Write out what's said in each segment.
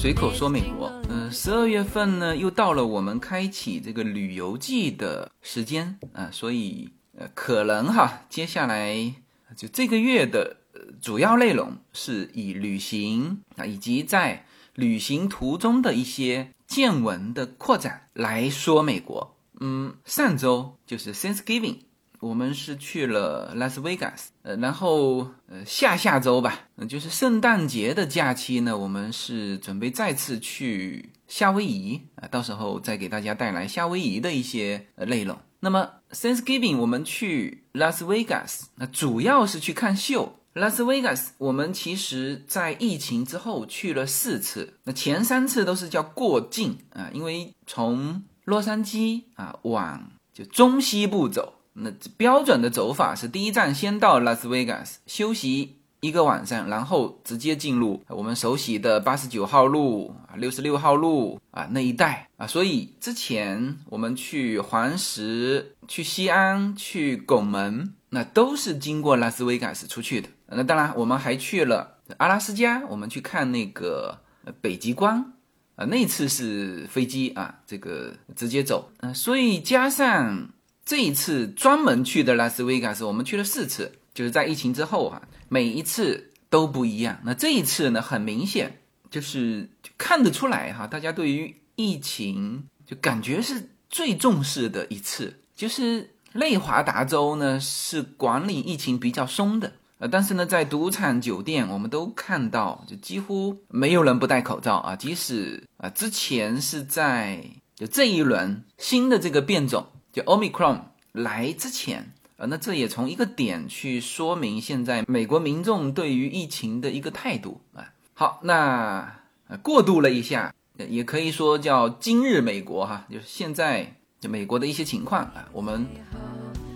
随口说美国，嗯，十二月份呢，又到了我们开启这个旅游季的时间啊，所以呃，可能哈，接下来就这个月的主要内容是以旅行啊，以及在旅行途中的一些见闻的扩展来说美国。嗯，上周就是 Thanksgiving。我们是去了拉斯维加斯，呃，然后呃下下周吧，嗯，就是圣诞节的假期呢，我们是准备再次去夏威夷啊，到时候再给大家带来夏威夷的一些呃内容。那么 Thanksgiving 我们去拉斯维加斯，那主要是去看秀。拉斯维加斯我们其实在疫情之后去了四次，那前三次都是叫过境啊，因为从洛杉矶啊往就中西部走。那标准的走法是：第一站先到拉斯维加斯休息一个晚上，然后直接进入我们熟悉的八十九号路啊、六十六号路啊那一带啊。所以之前我们去黄石、去西安、去拱门，那都是经过拉斯维加斯出去的。那当然，我们还去了阿拉斯加，我们去看那个北极光啊。那次是飞机啊，这个直接走。嗯，所以加上。这一次专门去的拉斯维加斯，我们去了四次，就是在疫情之后哈，每一次都不一样。那这一次呢，很明显就是看得出来哈，大家对于疫情就感觉是最重视的一次。就是内华达州呢是管理疫情比较松的，呃，但是呢，在赌场酒店我们都看到，就几乎没有人不戴口罩啊，即使啊之前是在就这一轮新的这个变种。就 Omicron 来之前，啊，那这也从一个点去说明现在美国民众对于疫情的一个态度啊。好，那过渡了一下，也可以说叫今日美国哈，就是现在就美国的一些情况啊，我们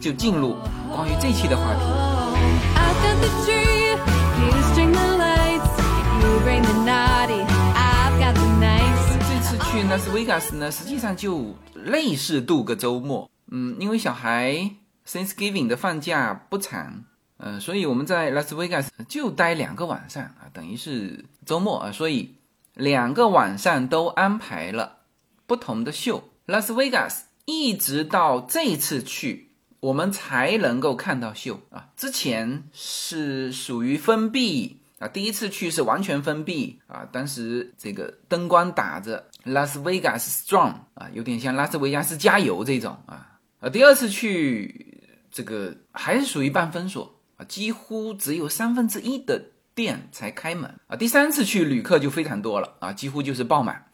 就进入关于这期的话题。这次去拉斯维加斯呢，实际上就类似度个周末，嗯，因为小孩 Thanksgiving 的放假不长，嗯，所以我们在拉斯维加斯就待两个晚上啊，等于是周末啊，所以两个晚上都安排了不同的秀。拉斯维加斯一直到这次去，我们才能够看到秀啊，之前是属于封闭。啊，第一次去是完全封闭啊，当时这个灯光打着拉斯维加斯 strong 啊，有点像拉斯维加斯加油这种啊。啊，第二次去这个还是属于半封锁啊，几乎只有三分之一的店才开门啊。第三次去旅客就非常多了啊，几乎就是爆满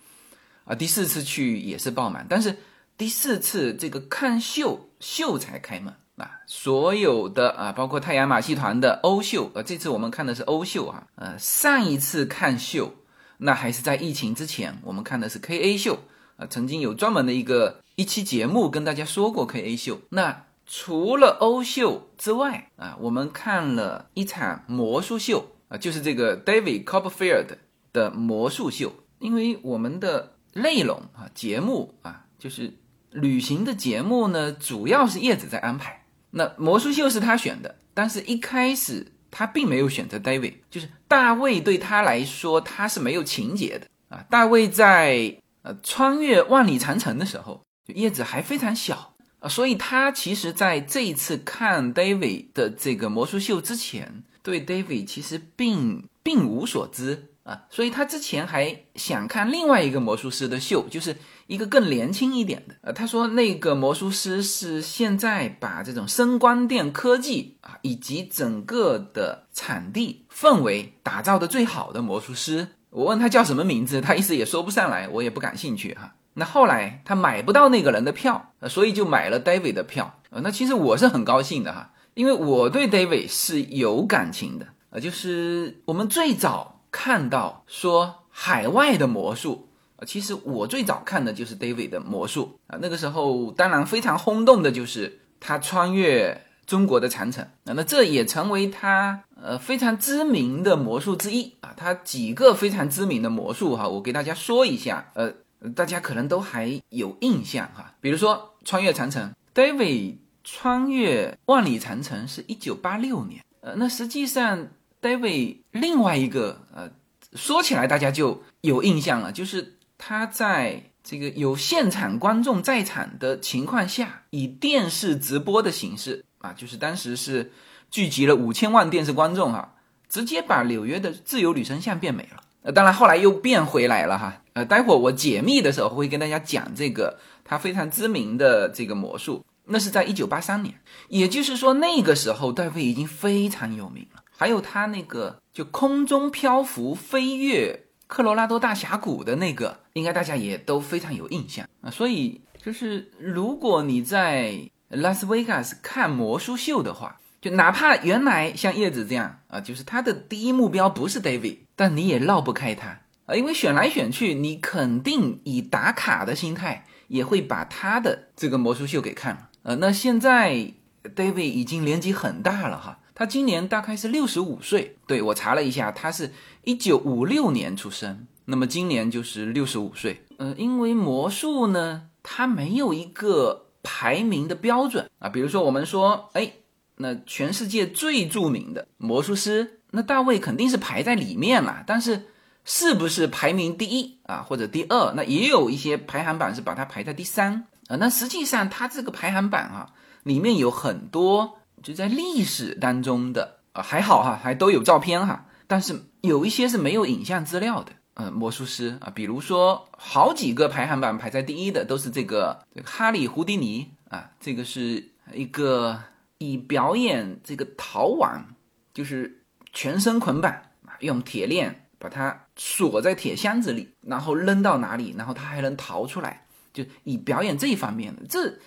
啊。第四次去也是爆满，但是第四次这个看秀秀才开门。啊，所有的啊，包括太阳马戏团的欧秀，呃，这次我们看的是欧秀哈，呃，上一次看秀，那还是在疫情之前，我们看的是 K A 秀，啊，曾经有专门的一个一期节目跟大家说过 K A 秀。那除了欧秀之外，啊，我们看了一场魔术秀，啊，就是这个 David Copperfield 的魔术秀。因为我们的内容啊，节目啊，就是旅行的节目呢，主要是叶子在安排。那魔术秀是他选的，但是一开始他并没有选择 David，就是大卫对他来说他是没有情节的啊。大卫在呃穿越万里长城的时候，叶子还非常小啊，所以他其实在这一次看 David 的这个魔术秀之前，对 David 其实并并无所知啊，所以他之前还想看另外一个魔术师的秀，就是。一个更年轻一点的，呃，他说那个魔术师是现在把这种声光电科技啊，以及整个的场地氛围打造的最好的魔术师。我问他叫什么名字，他一时也说不上来，我也不感兴趣哈。那后来他买不到那个人的票，所以就买了 David 的票。呃，那其实我是很高兴的哈，因为我对 David 是有感情的，呃，就是我们最早看到说海外的魔术。啊，其实我最早看的就是 David 的魔术啊，那个时候当然非常轰动的就是他穿越中国的长城啊，那这也成为他呃非常知名的魔术之一啊。他几个非常知名的魔术哈，我给大家说一下，呃，大家可能都还有印象哈。比如说穿越长城，David 穿越万里长城是一九八六年，呃，那实际上 David 另外一个呃说起来大家就有印象了，就是他在这个有现场观众在场的情况下，以电视直播的形式啊，就是当时是聚集了五千万电视观众哈，直接把纽约的自由女神像变美了。呃，当然后来又变回来了哈。呃，待会儿我解密的时候会跟大家讲这个他非常知名的这个魔术，那是在一九八三年，也就是说那个时候戴维已经非常有名了。还有他那个就空中漂浮飞越科罗拉多大峡谷的那个，应该大家也都非常有印象啊。所以就是如果你在拉斯维加斯看魔术秀的话，就哪怕原来像叶子这样啊，就是他的第一目标不是 David，但你也绕不开他啊，因为选来选去，你肯定以打卡的心态也会把他的这个魔术秀给看了。呃，那现在 David 已经年纪很大了哈，他今年大概是六十五岁。对我查了一下，他是一九五六年出生，那么今年就是六十五岁。呃，因为魔术呢，它没有一个排名的标准啊，比如说我们说，哎。那全世界最著名的魔术师，那大卫肯定是排在里面了。但是，是不是排名第一啊，或者第二？那也有一些排行榜是把它排在第三啊。那实际上，它这个排行榜啊，里面有很多就在历史当中的啊，还好哈，还都有照片哈。但是有一些是没有影像资料的，呃，魔术师啊，比如说好几个排行榜排在第一的都是这个这个哈利·胡迪尼啊，这个是一个。以表演这个逃亡，就是全身捆绑啊，用铁链把它锁在铁箱子里，然后扔到哪里，然后他还能逃出来，就以表演这一方面的，这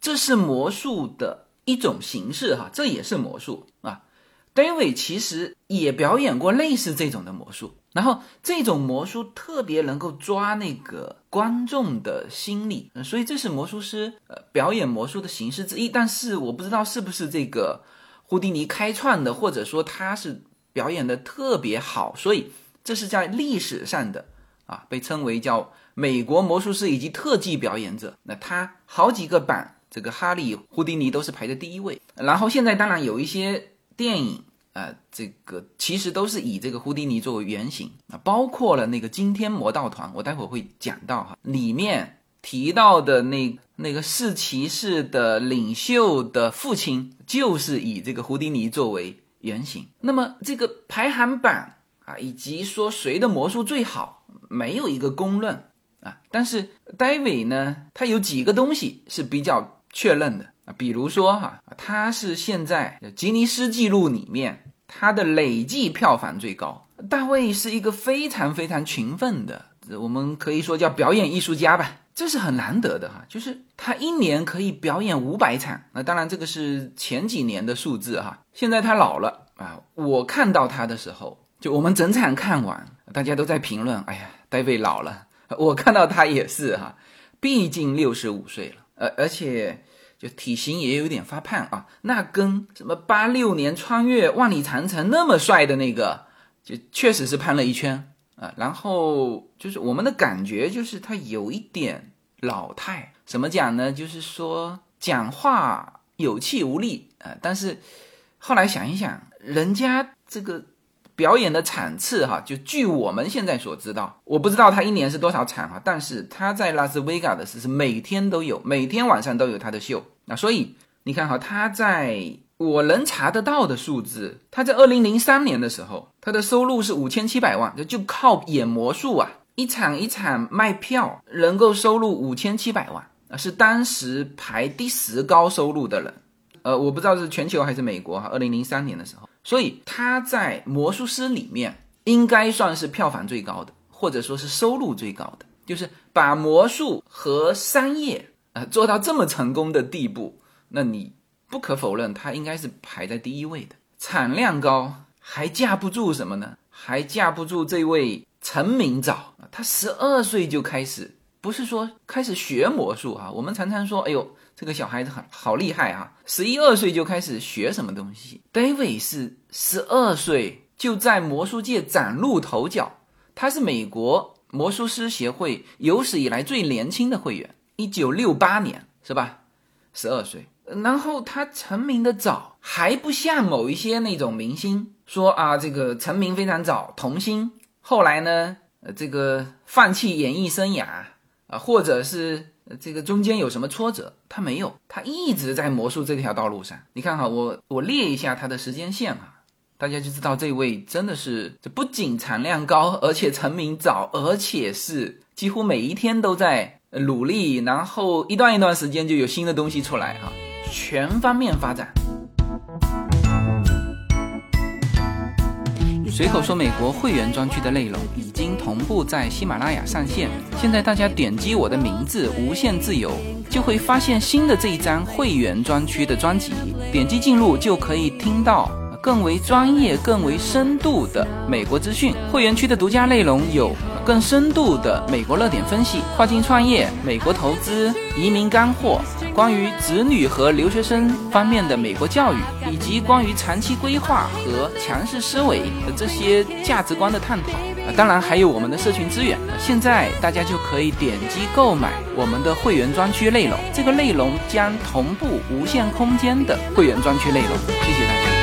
这是魔术的一种形式哈，这也是魔术啊。David 其实也表演过类似这种的魔术。然后这种魔术特别能够抓那个观众的心理，所以这是魔术师呃表演魔术的形式之一。但是我不知道是不是这个胡迪尼开创的，或者说他是表演的特别好，所以这是在历史上的啊，被称为叫美国魔术师以及特技表演者。那他好几个版，这个哈利胡迪尼都是排在第一位。然后现在当然有一些电影。呃，这个其实都是以这个胡迪尼作为原型啊，包括了那个惊天魔盗团，我待会儿会讲到哈，里面提到的那那个四骑士的领袖的父亲，就是以这个胡迪尼作为原型。那么这个排行榜啊，以及说谁的魔术最好，没有一个公论啊。但是戴维呢，他有几个东西是比较确认的。比如说哈，他是现在吉尼斯纪录里面他的累计票房最高。大卫是一个非常非常勤奋的，我们可以说叫表演艺术家吧，这是很难得的哈。就是他一年可以表演五百场，那当然这个是前几年的数字哈。现在他老了啊，我看到他的时候，就我们整场看完，大家都在评论，哎呀，大卫老了。我看到他也是哈，毕竟六十五岁了，而而且。就体型也有点发胖啊，那跟什么八六年穿越万里长城那么帅的那个，就确实是胖了一圈啊。然后就是我们的感觉就是他有一点老态，怎么讲呢？就是说讲话有气无力啊。但是后来想一想，人家这个。表演的场次哈，就据我们现在所知道，我不知道他一年是多少场哈，但是他在拉斯维加斯是每天都有，每天晚上都有他的秀。那所以你看哈，他在我能查得到的数字，他在二零零三年的时候，他的收入是五千七百万，就就靠演魔术啊，一场一场卖票能够收入五千七百万啊，是当时排第十高收入的人。呃，我不知道是全球还是美国哈，二零零三年的时候。所以他在魔术师里面应该算是票房最高的，或者说是收入最高的，就是把魔术和商业啊做到这么成功的地步，那你不可否认他应该是排在第一位的。产量高还架不住什么呢？还架不住这位成名早，他十二岁就开始，不是说开始学魔术啊。我们常常说，哎呦。这个小孩子很好厉害啊！十一二岁就开始学什么东西？David 是十二岁就在魔术界崭露头角，他是美国魔术师协会有史以来最年轻的会员，一九六八年是吧？十二岁，然后他成名的早，还不像某一些那种明星说啊，这个成名非常早，童星后来呢，呃，这个放弃演艺生涯啊，或者是这个中间有什么挫折，他没有，他一直在魔术这条道路上。你看哈，我我列一下他的时间线啊，大家就知道这位真的是这不仅产量高，而且成名早，而且是几乎每一天都在努力，然后一段一段时间就有新的东西出来哈，全方面发展。随口说，美国会员专区的内容已经同步在喜马拉雅上线。现在大家点击我的名字“无限自由”，就会发现新的这一张会员专区的专辑。点击进入就可以听到更为专业、更为深度的美国资讯。会员区的独家内容有更深度的美国热点分析、跨境创业、美国投资、移民干货。关于子女和留学生方面的美国教育，以及关于长期规划和强势思维的这些价值观的探讨啊，当然还有我们的社群资源。现在大家就可以点击购买我们的会员专区内容，这个内容将同步无限空间的会员专区内容。谢谢大家。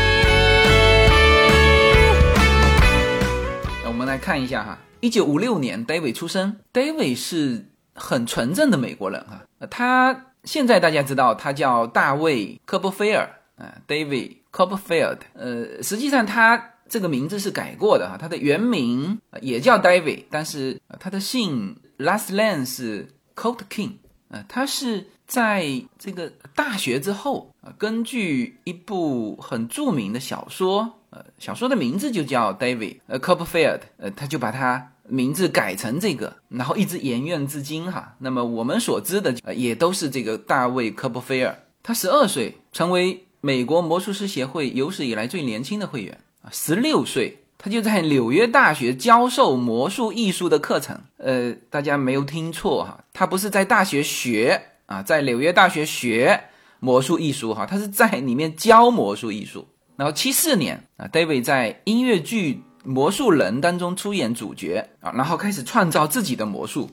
看一下哈，一九五六年，David 出生，David 是很纯正的美国人哈，他。现在大家知道他叫大卫·科波菲尔啊，David Copperfield。呃，实际上他这个名字是改过的哈，他的原名也叫 David，但是他的姓 last name 是 Colt King。呃，他是在这个大学之后啊，根据一部很著名的小说，呃，小说的名字就叫 David 呃 Copperfield，呃，他就把他。名字改成这个，然后一直沿用至今哈。那么我们所知的呃也都是这个大卫科波菲尔。他十二岁成为美国魔术师协会有史以来最年轻的会员啊。十六岁他就在纽约大学教授魔术艺术的课程。呃，大家没有听错哈，他不是在大学学啊，在纽约大学学魔术艺术哈，他是在里面教魔术艺术。然后七四年啊，David 在音乐剧。魔术人当中出演主角啊，然后开始创造自己的魔术，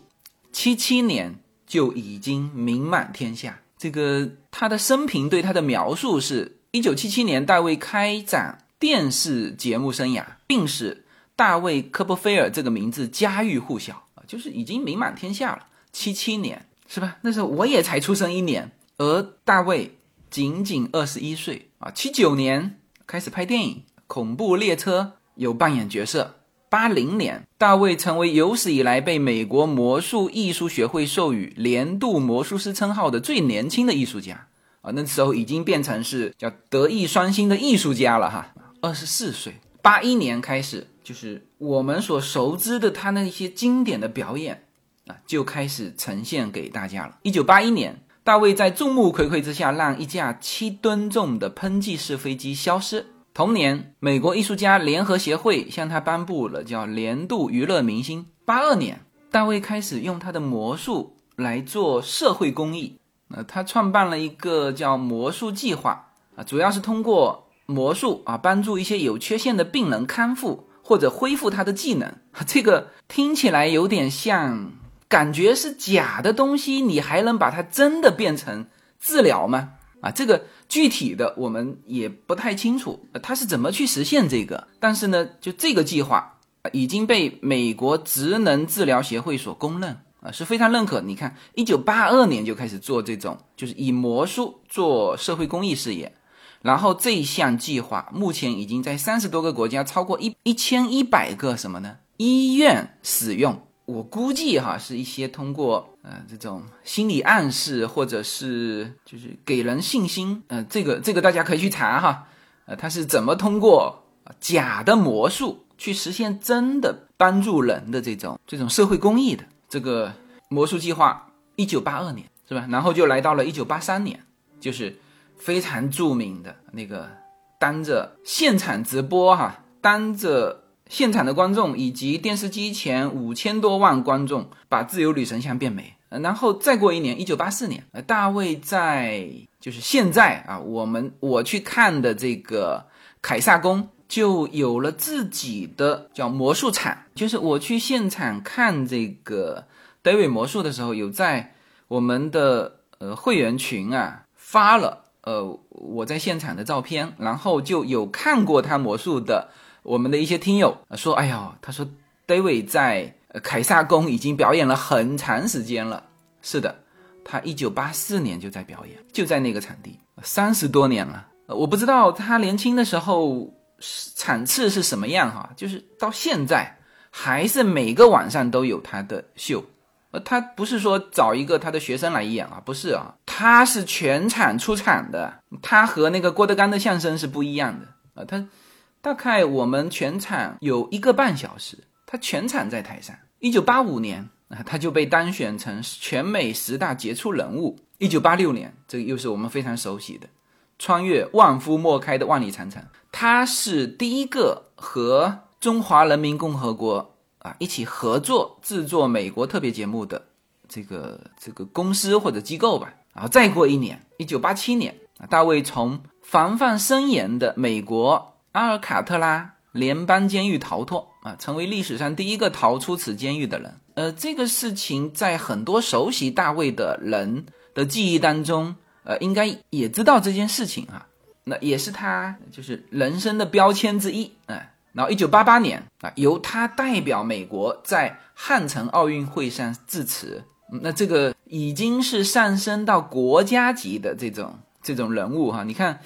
七七年就已经名满天下。这个他的生平对他的描述是：一九七七年，大卫开展电视节目生涯，并使大卫科波菲尔这个名字家喻户晓啊，就是已经名满天下了。七七年是吧？那时候我也才出生一年，而大卫仅仅二十一岁啊。七九年开始拍电影《恐怖列车》。有扮演角色。八零年，大卫成为有史以来被美国魔术艺术学会授予年度魔术师称号的最年轻的艺术家啊！那时候已经变成是叫德艺双馨的艺术家了哈。二十四岁，八一年开始，就是我们所熟知的他那些经典的表演啊，就开始呈现给大家了。一九八一年，大卫在众目睽睽之下，让一架七吨重的喷气式飞机消失。同年，美国艺术家联合协会向他颁布了叫年度娱乐明星。八二年，大卫开始用他的魔术来做社会公益。呃，他创办了一个叫魔术计划啊，主要是通过魔术啊帮助一些有缺陷的病人康复或者恢复他的技能。这个听起来有点像，感觉是假的东西，你还能把它真的变成治疗吗？啊，这个。具体的我们也不太清楚，它是怎么去实现这个？但是呢，就这个计划已经被美国职能治疗协会所公认啊，是非常认可。你看，一九八二年就开始做这种，就是以魔术做社会公益事业，然后这项计划目前已经在三十多个国家，超过一一千一百个什么呢？医院使用。我估计哈，是一些通过呃这种心理暗示，或者是就是给人信心，呃，这个这个大家可以去查哈，呃，他是怎么通过假的魔术去实现真的帮助人的这种这种社会公益的这个魔术计划？一九八二年是吧？然后就来到了一九八三年，就是非常著名的那个当着现场直播哈，当着。现场的观众以及电视机前五千多万观众把自由女神像变美，然后再过一年，一九八四年，呃，大卫在就是现在啊，我们我去看的这个凯撒宫就有了自己的叫魔术场，就是我去现场看这个 David 魔术的时候，有在我们的呃会员群啊发了呃我在现场的照片，然后就有看过他魔术的。我们的一些听友说：“哎呀，他说，David 在凯撒宫已经表演了很长时间了。是的，他一九八四年就在表演，就在那个场地，三十多年了。我不知道他年轻的时候场次是什么样哈，就是到现在还是每个晚上都有他的秀。呃，他不是说找一个他的学生来演啊，不是啊，他是全场出场的。他和那个郭德纲的相声是不一样的啊，他大概我们全场有一个半小时，他全场在台上。一九八五年啊，他就被当选成全美十大杰出人物。一九八六年，这个又是我们非常熟悉的。穿越万夫莫开的万里长城，他是第一个和中华人民共和国啊一起合作制作美国特别节目的这个这个公司或者机构吧。然后再过一年，一九八七年啊，大卫从防范森严的美国阿尔卡特拉联邦监狱逃脱啊，成为历史上第一个逃出此监狱的人。呃，这个事情在很多熟悉大卫的人的记忆当中。呃，应该也知道这件事情啊，那也是他就是人生的标签之一，哎，然后一九八八年啊，由他代表美国在汉城奥运会上致辞，那这个已经是上升到国家级的这种这种人物哈，你看，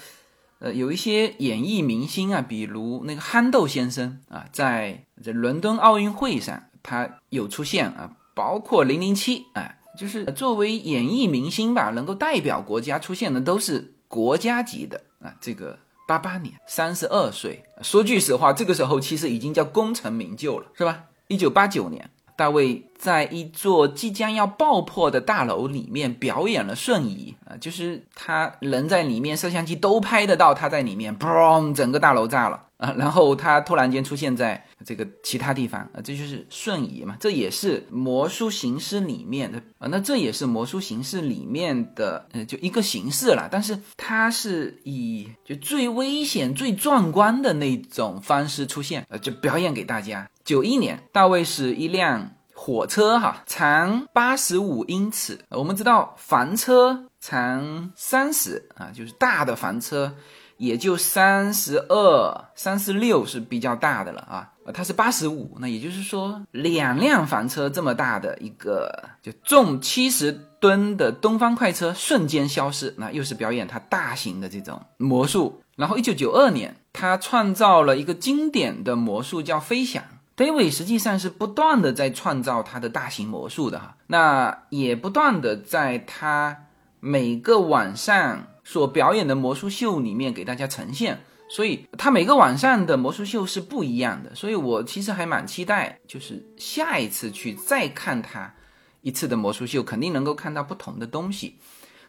呃，有一些演艺明星啊，比如那个憨豆先生啊，在这伦敦奥运会上他有出现啊，包括零零七啊。就是作为演艺明星吧，能够代表国家出现的都是国家级的啊。这个八八年三十二岁，说句实话，这个时候其实已经叫功成名就了，是吧？一九八九年，大卫在一座即将要爆破的大楼里面表演了瞬移啊，就是他人在里面，摄像机都拍得到他在里面，嘣，整个大楼炸了。啊，然后他突然间出现在这个其他地方啊，这就是瞬移嘛，这也是魔术形式里面的啊，那这也是魔术形式里面的呃，就一个形式了。但是它是以就最危险、最壮观的那种方式出现，呃，就表演给大家。九一年，大卫是一辆火车哈，长八十五英尺。我们知道房车长三十啊，就是大的房车。也就三十二、三十六是比较大的了啊，它是八十五，那也就是说两辆房车这么大的一个就重七十吨的东方快车瞬间消失，那又是表演他大型的这种魔术。然后一九九二年，他创造了一个经典的魔术叫飞翔。德韦实际上是不断的在创造他的大型魔术的哈，那也不断的在他每个晚上。所表演的魔术秀里面给大家呈现，所以他每个晚上的魔术秀是不一样的，所以我其实还蛮期待，就是下一次去再看他一次的魔术秀，肯定能够看到不同的东西。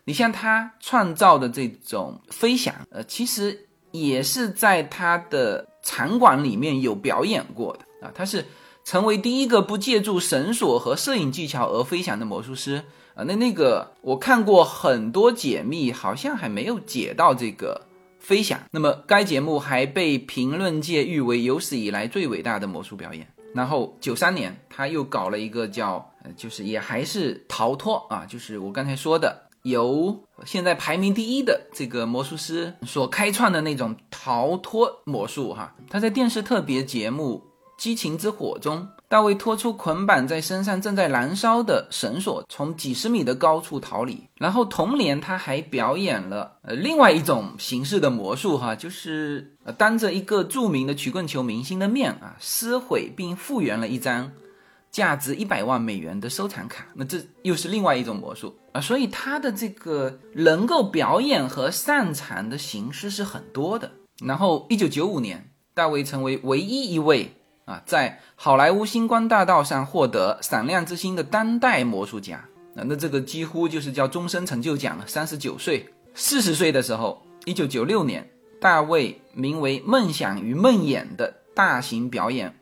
你像他创造的这种飞翔，呃，其实也是在他的场馆里面有表演过的啊，他是成为第一个不借助绳索和摄影技巧而飞翔的魔术师。啊，那那个我看过很多解密，好像还没有解到这个飞翔。那么该节目还被评论界誉为有史以来最伟大的魔术表演。然后九三年他又搞了一个叫，呃，就是也还是逃脱啊，就是我刚才说的，由现在排名第一的这个魔术师所开创的那种逃脱魔术哈。他在电视特别节目《激情之火》中。大卫拖出捆绑在身上正在燃烧的绳索，从几十米的高处逃离。然后同年，他还表演了呃另外一种形式的魔术，哈，就是当着一个著名的曲棍球明星的面啊，撕毁并复原了一张价值一百万美元的收藏卡。那这又是另外一种魔术啊，所以他的这个能够表演和擅长的形式是很多的。然后，一九九五年，大卫成为唯一一位。啊，在好莱坞星光大道上获得闪亮之星的当代魔术家，那那这个几乎就是叫终身成就奖了。三十九岁、四十岁的时候，一九九六年，大卫名为《梦想与梦魇》的大型表演，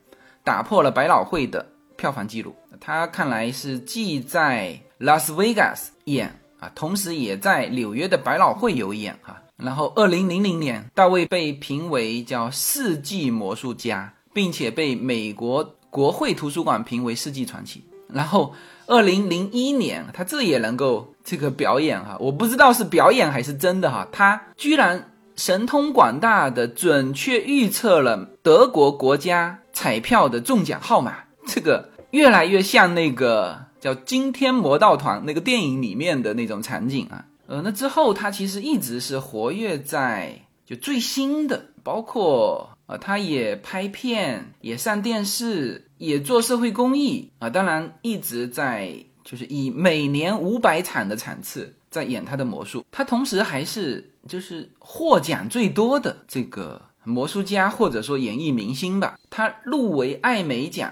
打破了百老汇的票房纪录。他看来是既在拉斯维加斯演啊，同时也在纽约的百老汇有演哈。然后，二零零零年，大卫被评为叫世纪魔术家。并且被美国国会图书馆评为世纪传奇。然后，二零零一年，他这也能够这个表演哈，我不知道是表演还是真的哈，他居然神通广大的准确预测了德国国家彩票的中奖号码，这个越来越像那个叫《惊天魔盗团》那个电影里面的那种场景啊。呃，那之后他其实一直是活跃在就最新的，包括啊，他也拍片，也上电视，也做社会公益啊。当然一直在就是以每年五百场的场次在演他的魔术。他同时还是就是获奖最多的这个魔术家或者说演艺明星吧。他入围艾美奖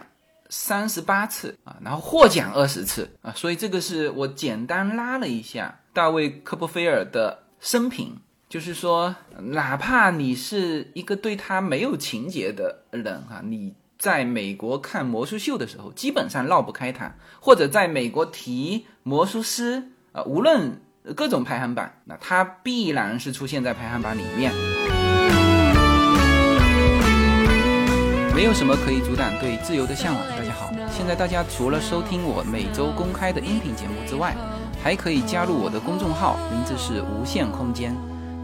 三十八次啊，然后获奖二十次啊。所以这个是我简单拉了一下。大卫·科波菲尔的生平，就是说，哪怕你是一个对他没有情节的人哈，你在美国看魔术秀的时候，基本上绕不开他；或者在美国提魔术师啊，无论各种排行榜，那他必然是出现在排行榜里面。没有什么可以阻挡对自由的向往。大家好，现在大家除了收听我每周公开的音频节目之外，还可以加入我的公众号，名字是无限空间。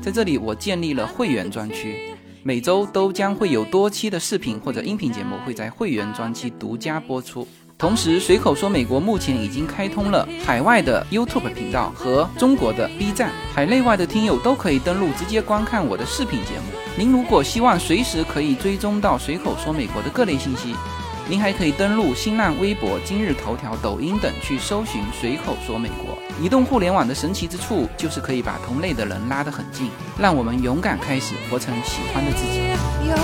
在这里，我建立了会员专区，每周都将会有多期的视频或者音频节目会在会员专区独家播出。同时，随口说美国目前已经开通了海外的 YouTube 频道和中国的 B 站，海内外的听友都可以登录直接观看我的视频节目。您如果希望随时可以追踪到随口说美国的各类信息。您还可以登录新浪微博、今日头条、抖音等去搜寻“随口说美国”。移动互联网的神奇之处就是可以把同类的人拉得很近，让我们勇敢开始，活成喜欢的自己。好，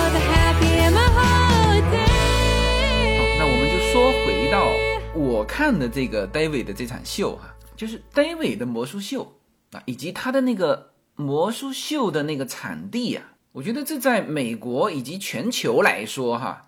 那我们就说回到我看的这个 David 的这场秀哈，就是 David 的魔术秀啊，以及他的那个魔术秀的那个场地啊，我觉得这在美国以及全球来说哈。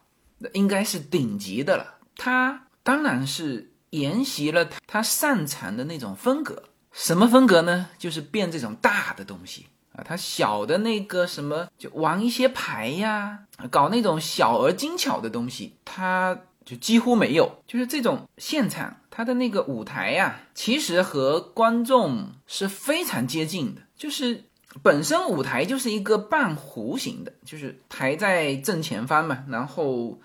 应该是顶级的了。他当然是沿袭了他擅长的那种风格。什么风格呢？就是变这种大的东西啊。他小的那个什么，就玩一些牌呀，搞那种小而精巧的东西，他就几乎没有。就是这种现场，他的那个舞台呀，其实和观众是非常接近的。就是本身舞台就是一个半弧形的，就是台在正前方嘛，然后。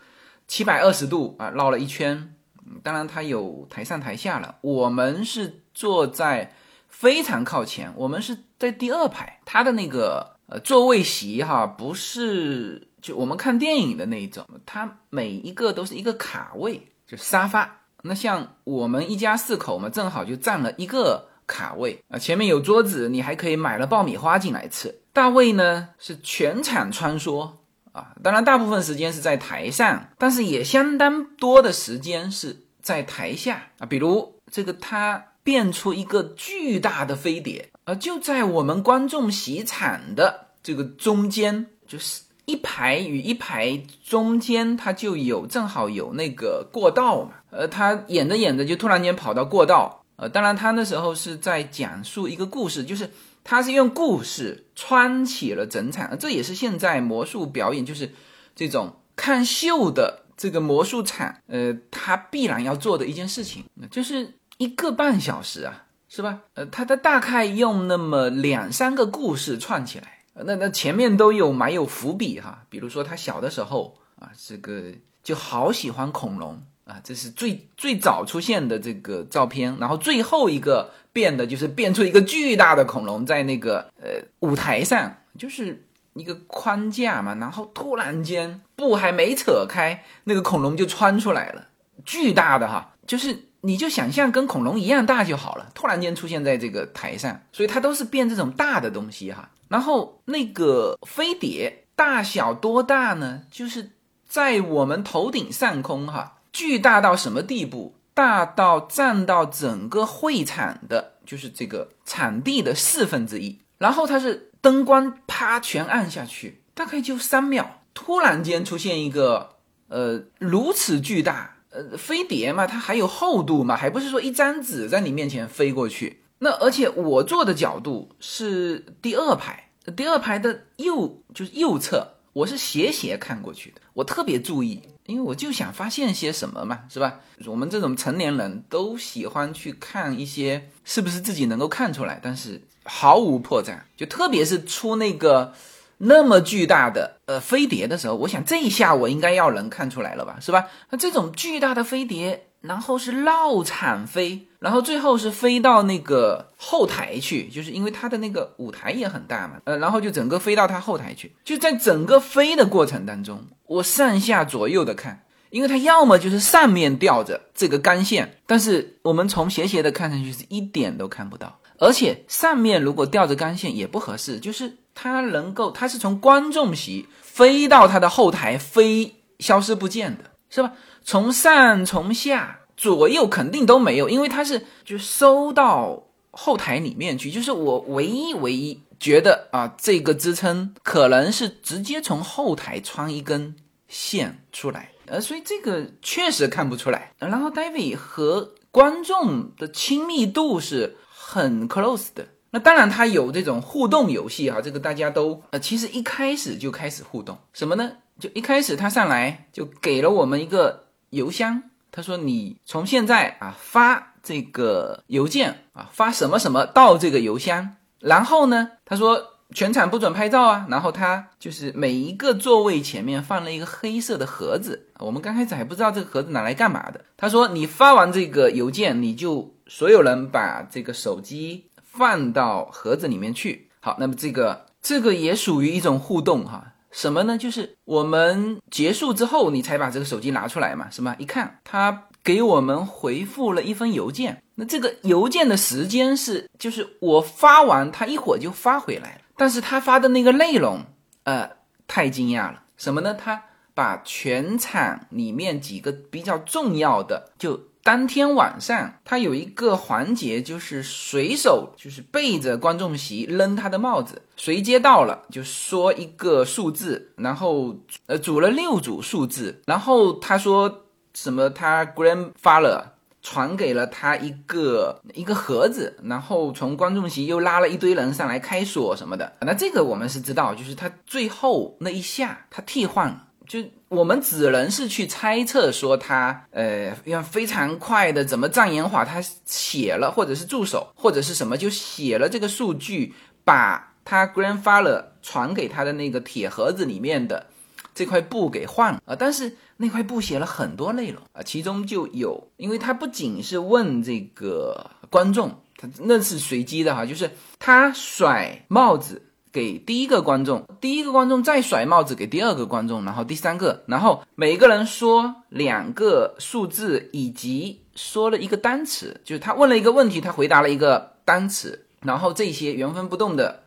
七百二十度啊，绕了一圈。当然，它有台上台下了。我们是坐在非常靠前，我们是在第二排。它的那个呃座位席哈，不是就我们看电影的那一种，它每一个都是一个卡位，就沙发。那像我们一家四口嘛，正好就占了一个卡位啊。前面有桌子，你还可以买了爆米花进来吃。大卫呢是全场穿梭。啊，当然，大部分时间是在台上，但是也相当多的时间是在台下啊。比如这个，他变出一个巨大的飞碟，呃，就在我们观众席场的这个中间，就是一排与一排中间，它就有正好有那个过道嘛。呃，他演着演着就突然间跑到过道，呃，当然他那时候是在讲述一个故事，就是。他是用故事穿起了整场，这也是现在魔术表演，就是这种看秀的这个魔术场，呃，他必然要做的一件事情，就是一个半小时啊，是吧？呃，他的大概用那么两三个故事串起来，那那前面都有埋有伏笔哈，比如说他小的时候啊，这个就好喜欢恐龙。啊，这是最最早出现的这个照片，然后最后一个变的就是变出一个巨大的恐龙在那个呃舞台上，就是一个框架嘛，然后突然间布还没扯开，那个恐龙就穿出来了，巨大的哈，就是你就想象跟恐龙一样大就好了，突然间出现在这个台上，所以它都是变这种大的东西哈，然后那个飞碟大小多大呢？就是在我们头顶上空哈。巨大到什么地步？大到占到整个会场的，就是这个场地的四分之一。然后它是灯光啪全暗下去，大概就三秒，突然间出现一个呃如此巨大呃飞碟嘛，它还有厚度嘛，还不是说一张纸在你面前飞过去。那而且我坐的角度是第二排，第二排的右就是右侧，我是斜斜看过去的，我特别注意。因为我就想发现些什么嘛，是吧？我们这种成年人都喜欢去看一些是不是自己能够看出来，但是毫无破绽。就特别是出那个，那么巨大的呃飞碟的时候，我想这一下我应该要能看出来了吧，是吧？那这种巨大的飞碟，然后是绕场飞，然后最后是飞到那个后台去，就是因为他的那个舞台也很大嘛，呃，然后就整个飞到他后台去，就在整个飞的过程当中，我上下左右的看，因为它要么就是上面吊着这个钢线，但是我们从斜斜的看上去是一点都看不到。而且上面如果吊着钢线也不合适，就是它能够，它是从观众席飞到他的后台飞，消失不见的，是吧？从上从下左右肯定都没有，因为它是就收到后台里面去。就是我唯一唯一觉得啊，这个支撑可能是直接从后台穿一根线出来，呃，所以这个确实看不出来。然后 David 和观众的亲密度是。很 close 的，那当然它有这种互动游戏哈，这个大家都呃，其实一开始就开始互动，什么呢？就一开始他上来就给了我们一个邮箱，他说你从现在啊发这个邮件啊发什么什么到这个邮箱，然后呢，他说。全场不准拍照啊！然后他就是每一个座位前面放了一个黑色的盒子，我们刚开始还不知道这个盒子拿来干嘛的。他说：“你发完这个邮件，你就所有人把这个手机放到盒子里面去。”好，那么这个这个也属于一种互动哈。什么呢？就是我们结束之后，你才把这个手机拿出来嘛，是吧？一看，他给我们回复了一封邮件。那这个邮件的时间是，就是我发完，他一会儿就发回来了。但是他发的那个内容，呃，太惊讶了。什么呢？他把全场里面几个比较重要的，就当天晚上，他有一个环节，就是随手就是背着观众席扔他的帽子，谁接到了就说一个数字，然后呃组了六组数字，然后他说什么他 grandfather。传给了他一个一个盒子，然后从观众席又拉了一堆人上来开锁什么的。那这个我们是知道，就是他最后那一下他替换了，就我们只能是去猜测说他呃用非常快的怎么障眼法，他写了或者是助手或者是什么就写了这个数据，把他 grandfather 传给他的那个铁盒子里面的这块布给换了啊，但是。那块布写了很多内容啊，其中就有，因为他不仅是问这个观众，他那是随机的哈，就是他甩帽子给第一个观众，第一个观众再甩帽子给第二个观众，然后第三个，然后每个人说两个数字以及说了一个单词，就是他问了一个问题，他回答了一个单词，然后这些原封不动的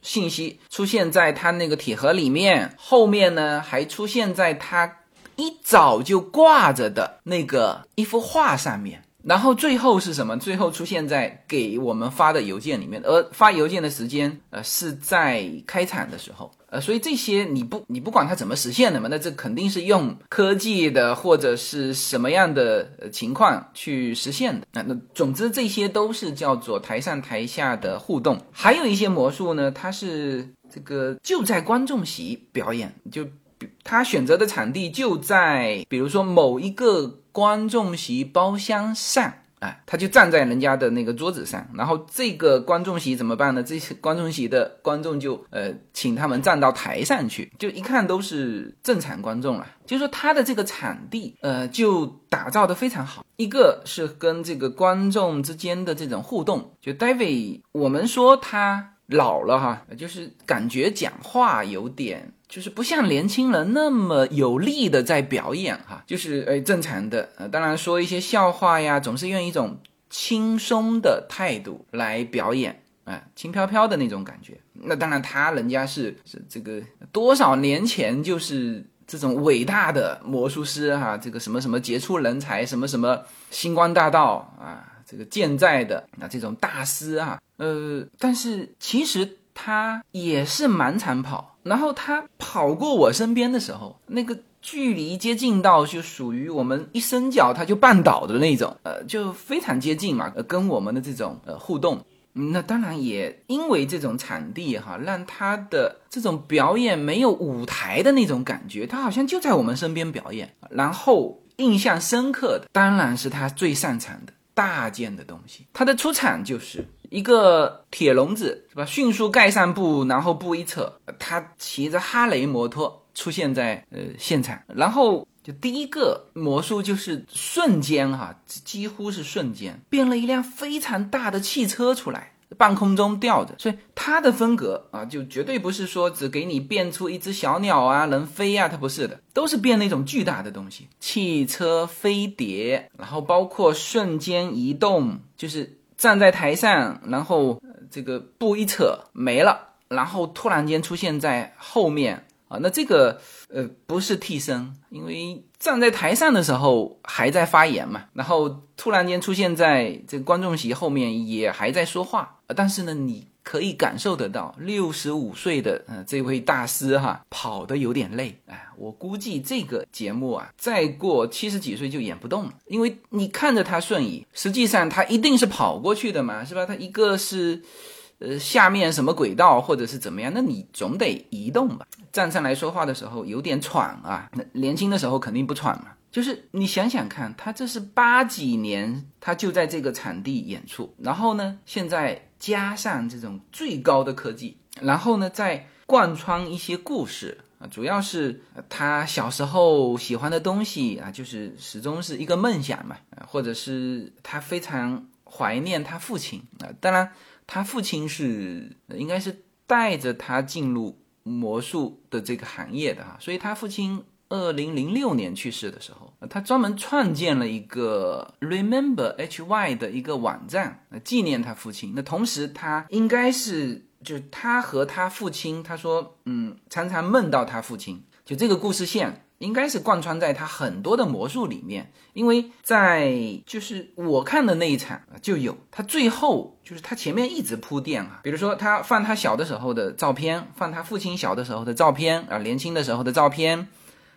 信息出现在他那个铁盒里面，后面呢还出现在他。一早就挂着的那个一幅画上面，然后最后是什么？最后出现在给我们发的邮件里面，而发邮件的时间，呃，是在开场的时候，呃，所以这些你不你不管它怎么实现的嘛，那这肯定是用科技的或者是什么样的情况去实现的。那那总之这些都是叫做台上台下的互动，还有一些魔术呢，它是这个就在观众席表演就。他选择的场地就在，比如说某一个观众席包厢上，哎，他就站在人家的那个桌子上，然后这个观众席怎么办呢？这些观众席的观众就呃，请他们站到台上去，就一看都是正常观众了。就是说他的这个场地，呃，就打造的非常好。一个是跟这个观众之间的这种互动，就 David，我们说他。老了哈，就是感觉讲话有点，就是不像年轻人那么有力的在表演哈，就是诶正常的，呃，当然说一些笑话呀，总是用一种轻松的态度来表演，啊，轻飘飘的那种感觉。那当然他人家是是这个多少年前就是这种伟大的魔术师哈，这个什么什么杰出人才，什么什么星光大道啊。这个健在的啊，这种大师啊，呃，但是其实他也是满场跑，然后他跑过我身边的时候，那个距离接近到就属于我们一伸脚他就绊倒的那种，呃，就非常接近嘛，呃，跟我们的这种呃互动，那当然也因为这种场地哈，让他的这种表演没有舞台的那种感觉，他好像就在我们身边表演，然后印象深刻的当然是他最擅长的。大件的东西，它的出场就是一个铁笼子是吧？迅速盖上布，然后布一扯，他骑着哈雷摩托出现在呃现场，然后就第一个魔术就是瞬间哈，几乎是瞬间变了一辆非常大的汽车出来。半空中吊着，所以他的风格啊，就绝对不是说只给你变出一只小鸟啊，能飞啊，它不是的，都是变那种巨大的东西，汽车、飞碟，然后包括瞬间移动，就是站在台上，然后这个布一扯没了，然后突然间出现在后面。啊，那这个呃不是替身，因为站在台上的时候还在发言嘛，然后突然间出现在这个观众席后面也还在说话，但是呢，你可以感受得到六十五岁的呃这位大师哈跑的有点累，哎，我估计这个节目啊再过七十几岁就演不动了，因为你看着他瞬移，实际上他一定是跑过去的嘛，是吧？他一个是。呃，下面什么轨道或者是怎么样？那你总得移动吧？站上来说话的时候有点喘啊。那年轻的时候肯定不喘嘛。就是你想想看，他这是八几年，他就在这个场地演出，然后呢，现在加上这种最高的科技，然后呢，再贯穿一些故事啊，主要是他小时候喜欢的东西啊，就是始终是一个梦想嘛，或者是他非常怀念他父亲啊，当然。他父亲是应该是带着他进入魔术的这个行业的哈，所以他父亲二零零六年去世的时候，他专门创建了一个 Remember HY 的一个网站，纪念他父亲。那同时他应该是就是他和他父亲，他说嗯，常常梦到他父亲，就这个故事线。应该是贯穿在他很多的魔术里面，因为在就是我看的那一场就有他最后就是他前面一直铺垫啊，比如说他放他小的时候的照片，放他父亲小的时候的照片啊，年轻的时候的照片。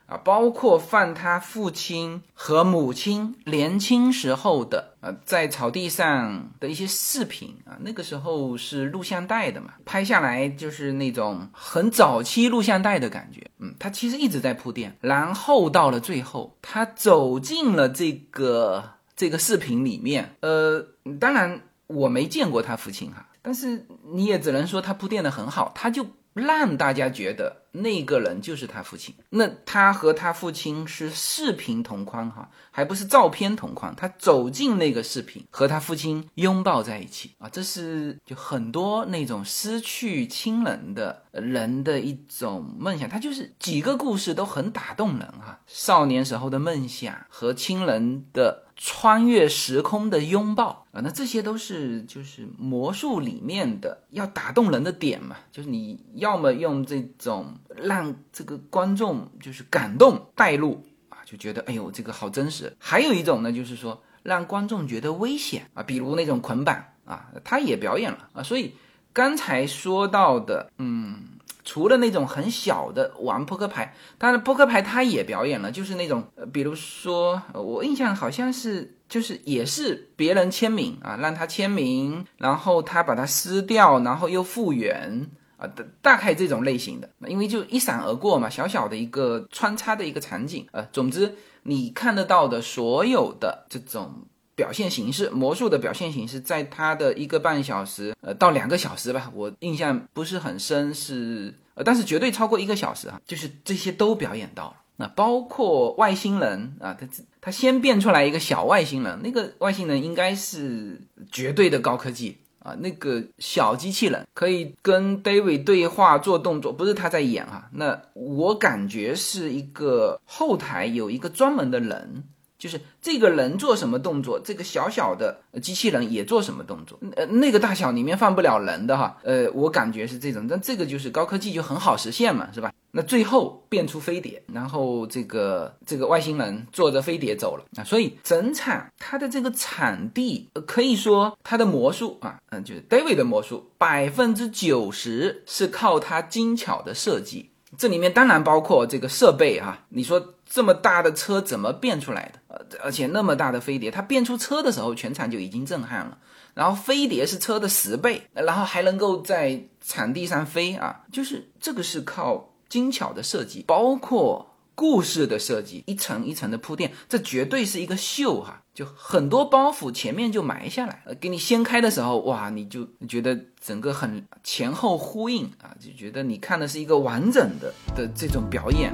啊，包括放他父亲和母亲年轻时候的，呃，在草地上的一些视频啊，那个时候是录像带的嘛，拍下来就是那种很早期录像带的感觉。嗯，他其实一直在铺垫，然后到了最后，他走进了这个这个视频里面。呃，当然我没见过他父亲哈，但是你也只能说他铺垫的很好，他就。让大家觉得那个人就是他父亲，那他和他父亲是视频同框哈，还不是照片同框。他走进那个视频，和他父亲拥抱在一起啊，这是就很多那种失去亲人的人的一种梦想。他就是几个故事都很打动人哈，少年时候的梦想和亲人的。穿越时空的拥抱啊，那这些都是就是魔术里面的要打动人的点嘛，就是你要么用这种让这个观众就是感动带入啊，就觉得哎呦这个好真实；还有一种呢，就是说让观众觉得危险啊，比如那种捆绑啊，他也表演了啊，所以刚才说到的，嗯。除了那种很小的玩扑克牌，当然扑克牌他也表演了，就是那种，呃，比如说我印象好像是，就是也是别人签名啊，让他签名，然后他把它撕掉，然后又复原啊，大大概这种类型的，因为就一闪而过嘛，小小的一个穿插的一个场景，呃，总之你看得到的所有的这种。表现形式，魔术的表现形式，在他的一个半小时，呃，到两个小时吧，我印象不是很深，是，呃，但是绝对超过一个小时啊，就是这些都表演到了。那包括外星人啊，他他先变出来一个小外星人，那个外星人应该是绝对的高科技啊，那个小机器人可以跟 David 对话做动作，不是他在演哈，那我感觉是一个后台有一个专门的人。就是这个人做什么动作，这个小小的机器人也做什么动作。呃，那个大小里面放不了人的哈。呃，我感觉是这种，但这个就是高科技就很好实现嘛，是吧？那最后变出飞碟，然后这个这个外星人坐着飞碟走了啊。所以整场它的这个场地可以说它的魔术啊，嗯，就是 David 的魔术，百分之九十是靠他精巧的设计。这里面当然包括这个设备哈，你说这么大的车怎么变出来的？呃，而且那么大的飞碟，它变出车的时候，全场就已经震撼了。然后飞碟是车的十倍，然后还能够在场地上飞啊，就是这个是靠精巧的设计，包括故事的设计，一层一层的铺垫，这绝对是一个秀哈！就很多包袱前面就埋下来，呃，给你掀开的时候，哇，你就觉得整个很前后呼应啊，就觉得你看的是一个完整的的这种表演。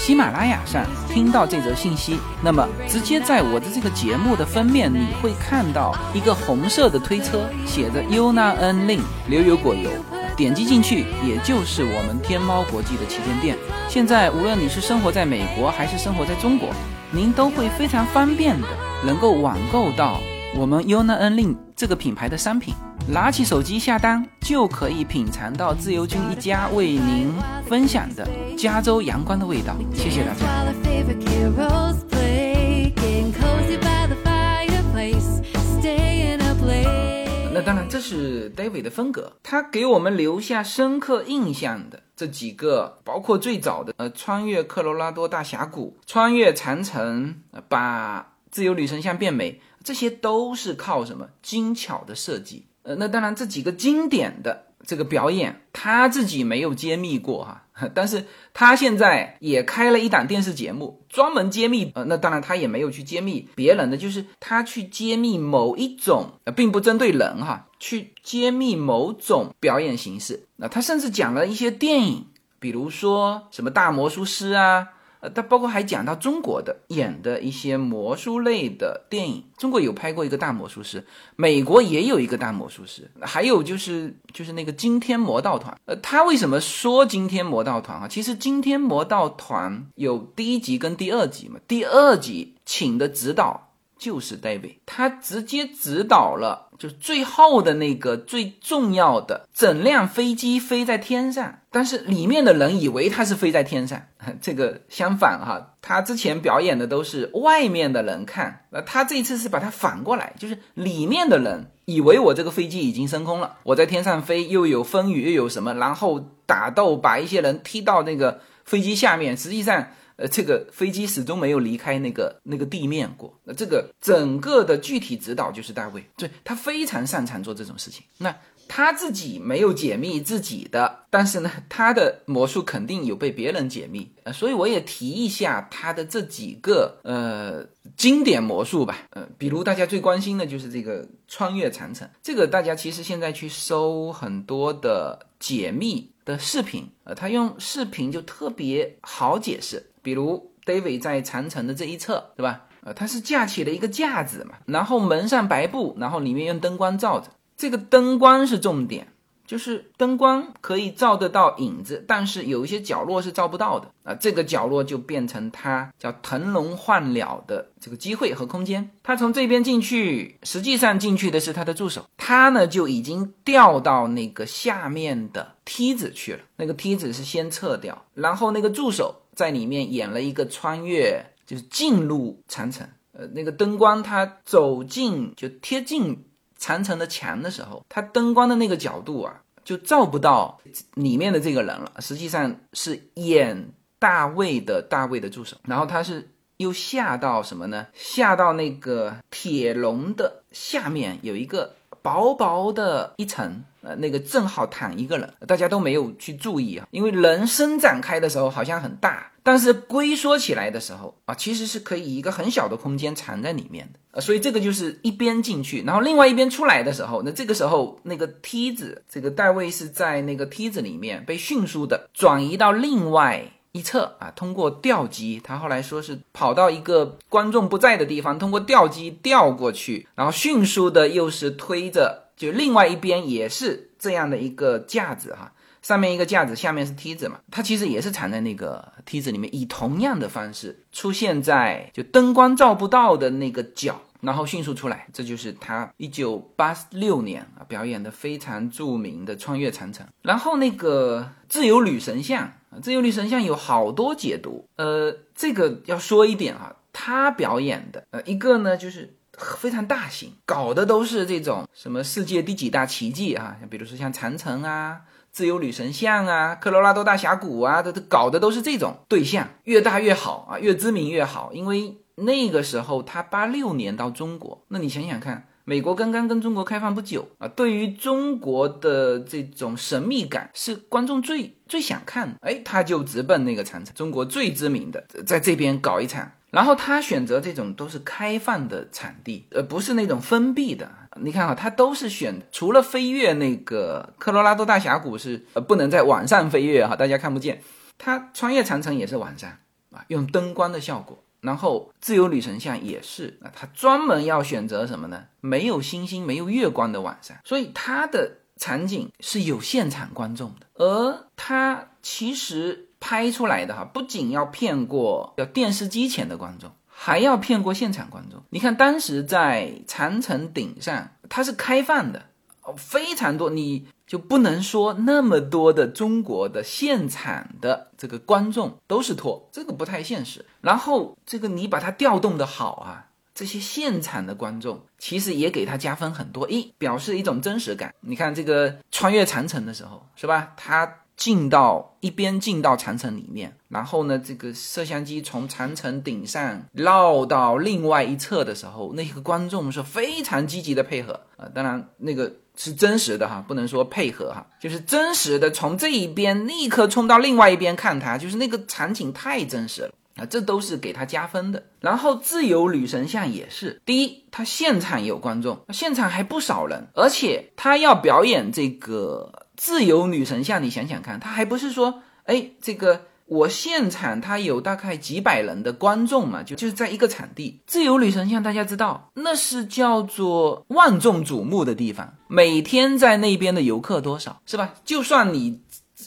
喜马拉雅上听到这则信息，那么直接在我的这个节目的封面，你会看到一个红色的推车，写着 Yuna N Lin 牛油果油。点击进去，也就是我们天猫国际的旗舰店。现在，无论你是生活在美国还是生活在中国，您都会非常方便的能够网购到我们 Yuna N Lin 这个品牌的商品。拿起手机下单，就可以品尝到自由军一家为您分享的加州阳光的味道。谢谢大家。那当然，这是 David 的风格。他给我们留下深刻印象的这几个，包括最早的呃，穿越科罗拉多大峡谷、穿越长城、把自由女神像变美，这些都是靠什么精巧的设计。呃，那当然，这几个经典的。这个表演他自己没有揭秘过哈，但是他现在也开了一档电视节目，专门揭秘。呃，那当然他也没有去揭秘别人的，就是他去揭秘某一种，呃，并不针对人哈，去揭秘某种表演形式。那他甚至讲了一些电影，比如说什么大魔术师啊。呃，他包括还讲到中国的演的一些魔术类的电影，中国有拍过一个大魔术师，美国也有一个大魔术师，还有就是就是那个惊天魔盗团。呃，他为什么说惊天魔盗团啊？其实惊天魔盗团有第一集跟第二集嘛，第二集请的指导。就是 David，他直接指导了，就最后的那个最重要的，整辆飞机飞在天上，但是里面的人以为他是飞在天上，这个相反哈，他之前表演的都是外面的人看，那他这次是把它反过来，就是里面的人以为我这个飞机已经升空了，我在天上飞，又有风雨又有什么，然后打斗把一些人踢到那个飞机下面，实际上。呃，这个飞机始终没有离开那个那个地面过。那这个整个的具体指导就是大卫，对他非常擅长做这种事情。那他自己没有解密自己的，但是呢，他的魔术肯定有被别人解密。呃，所以我也提一下他的这几个呃经典魔术吧。呃，比如大家最关心的就是这个穿越长城，这个大家其实现在去搜很多的解密的视频，呃，他用视频就特别好解释。比如 David 在长城的这一侧，对吧？呃，他是架起了一个架子嘛，然后门上白布，然后里面用灯光照着。这个灯光是重点，就是灯光可以照得到影子，但是有一些角落是照不到的啊。这个角落就变成他叫腾笼换鸟的这个机会和空间。他从这边进去，实际上进去的是他的助手，他呢就已经掉到那个下面的梯子去了。那个梯子是先撤掉，然后那个助手。在里面演了一个穿越，就是进入长城。呃，那个灯光，它走进就贴近长城的墙的时候，它灯光的那个角度啊，就照不到里面的这个人了。实际上是演大卫的大卫的助手，然后他是又下到什么呢？下到那个铁笼的下面有一个薄薄的一层。呃，那个正好躺一个人，大家都没有去注意啊，因为人伸展开的时候好像很大，但是龟缩起来的时候啊，其实是可以一个很小的空间藏在里面的。呃，所以这个就是一边进去，然后另外一边出来的时候，那这个时候那个梯子，这个戴维是在那个梯子里面被迅速的转移到另外一侧啊，通过吊机，他后来说是跑到一个观众不在的地方，通过吊机吊过去，然后迅速的又是推着。就另外一边也是这样的一个架子哈，上面一个架子，下面是梯子嘛，它其实也是藏在那个梯子里面，以同样的方式出现在就灯光照不到的那个角，然后迅速出来，这就是他一九八六年啊表演的非常著名的穿越长城。然后那个自由女神像，自由女神像有好多解读，呃，这个要说一点啊。他表演的，呃，一个呢就是非常大型，搞的都是这种什么世界第几大奇迹啊，像比如说像长城啊、自由女神像啊、科罗拉多大峡谷啊，这都搞的都是这种对象，越大越好啊，越知名越好，因为那个时候他八六年到中国，那你想想看。美国刚刚跟中国开放不久啊，对于中国的这种神秘感是观众最最想看，哎，他就直奔那个长城，中国最知名的，在这边搞一场。然后他选择这种都是开放的场地，呃，不是那种封闭的。你看啊，他都是选，除了飞越那个科罗拉多大峡谷是呃不能在晚上飞越哈，大家看不见。他穿越长城也是晚上啊，用灯光的效果。然后自由女神像也是啊，他专门要选择什么呢？没有星星、没有月光的晚上，所以他的场景是有现场观众的。而他其实拍出来的哈，不仅要骗过要电视机前的观众，还要骗过现场观众。你看当时在长城顶上，它是开放的。非常多，你就不能说那么多的中国的现场的这个观众都是托，这个不太现实。然后这个你把它调动的好啊，这些现场的观众其实也给他加分很多，一表示一种真实感。你看这个穿越长城的时候，是吧？他进到一边进到长城里面，然后呢，这个摄像机从长城顶上绕到另外一侧的时候，那个观众是非常积极的配合啊。当然那个。是真实的哈，不能说配合哈，就是真实的从这一边立刻冲到另外一边看他，就是那个场景太真实了啊，这都是给他加分的。然后自由女神像也是，第一，他现场有观众，现场还不少人，而且他要表演这个自由女神像，你想想看，他还不是说，哎，这个。我现场他有大概几百人的观众嘛，就就是在一个场地，自由女神像大家知道，那是叫做万众瞩目的地方，每天在那边的游客多少是吧？就算你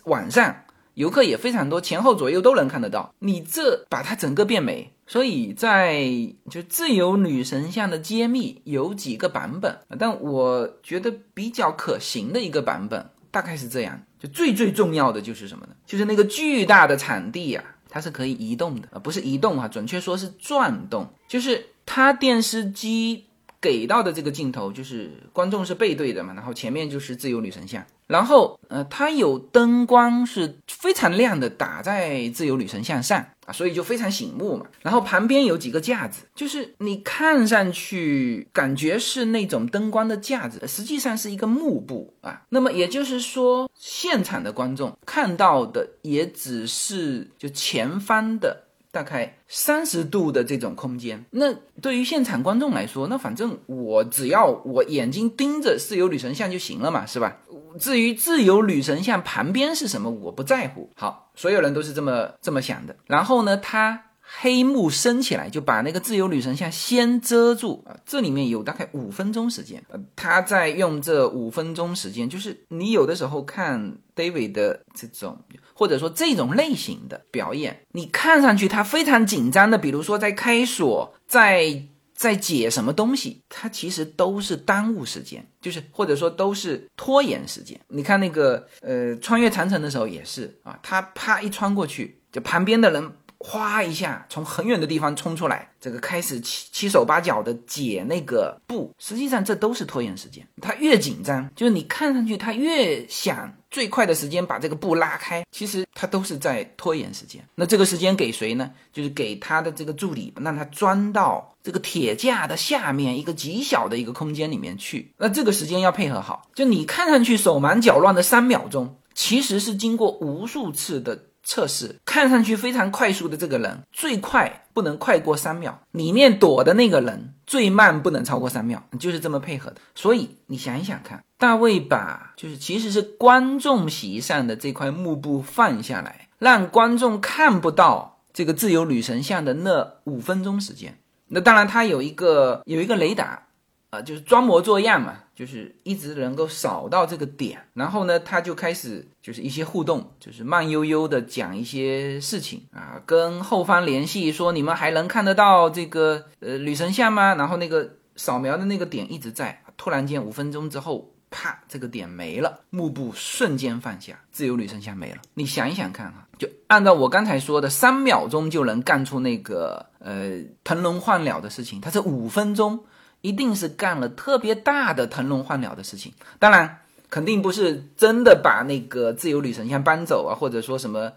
晚上游客也非常多，前后左右都能看得到，你这把它整个变美。所以在就自由女神像的揭秘有几个版本，但我觉得比较可行的一个版本大概是这样。就最最重要的就是什么呢？就是那个巨大的场地呀，它是可以移动的啊，不是移动哈，准确说是转动。就是它电视机给到的这个镜头，就是观众是背对的嘛，然后前面就是自由女神像。然后，呃，它有灯光是非常亮的，打在自由女神像上啊，所以就非常醒目嘛。然后旁边有几个架子，就是你看上去感觉是那种灯光的架子，实际上是一个幕布啊。那么也就是说，现场的观众看到的也只是就前方的。大概三十度的这种空间，那对于现场观众来说，那反正我只要我眼睛盯着自由女神像就行了嘛，是吧？至于自由女神像旁边是什么，我不在乎。好，所有人都是这么这么想的。然后呢，他。黑幕升起来，就把那个自由女神像先遮住啊！这里面有大概五分钟时间，呃，他在用这五分钟时间，就是你有的时候看 David 的这种，或者说这种类型的表演，你看上去他非常紧张的，比如说在开锁，在在解什么东西，它其实都是耽误时间，就是或者说都是拖延时间。你看那个呃，穿越长城的时候也是啊，他啪一穿过去，就旁边的人。哗一下，从很远的地方冲出来，这个开始七七手八脚的解那个布，实际上这都是拖延时间。他越紧张，就是你看上去他越想最快的时间把这个布拉开，其实他都是在拖延时间。那这个时间给谁呢？就是给他的这个助理，让他钻到这个铁架的下面一个极小的一个空间里面去。那这个时间要配合好，就你看上去手忙脚乱的三秒钟，其实是经过无数次的。测试看上去非常快速的这个人，最快不能快过三秒；里面躲的那个人最慢不能超过三秒，就是这么配合的。所以你想一想看，大卫把就是其实是观众席上的这块幕布放下来，让观众看不到这个自由女神像的那五分钟时间。那当然，他有一个有一个雷达。啊，就是装模作样嘛，就是一直能够扫到这个点，然后呢，他就开始就是一些互动，就是慢悠悠的讲一些事情啊，跟后方联系说你们还能看得到这个呃女神像吗？然后那个扫描的那个点一直在，突然间五分钟之后啪，这个点没了，幕布瞬间放下，自由女神像没了。你想一想看啊，就按照我刚才说的，三秒钟就能干出那个呃腾笼换鸟的事情，他这五分钟一定是干了特别大的腾笼换鸟的事情。当然，肯定不是真的把那个自由女神像搬走啊，或者说什么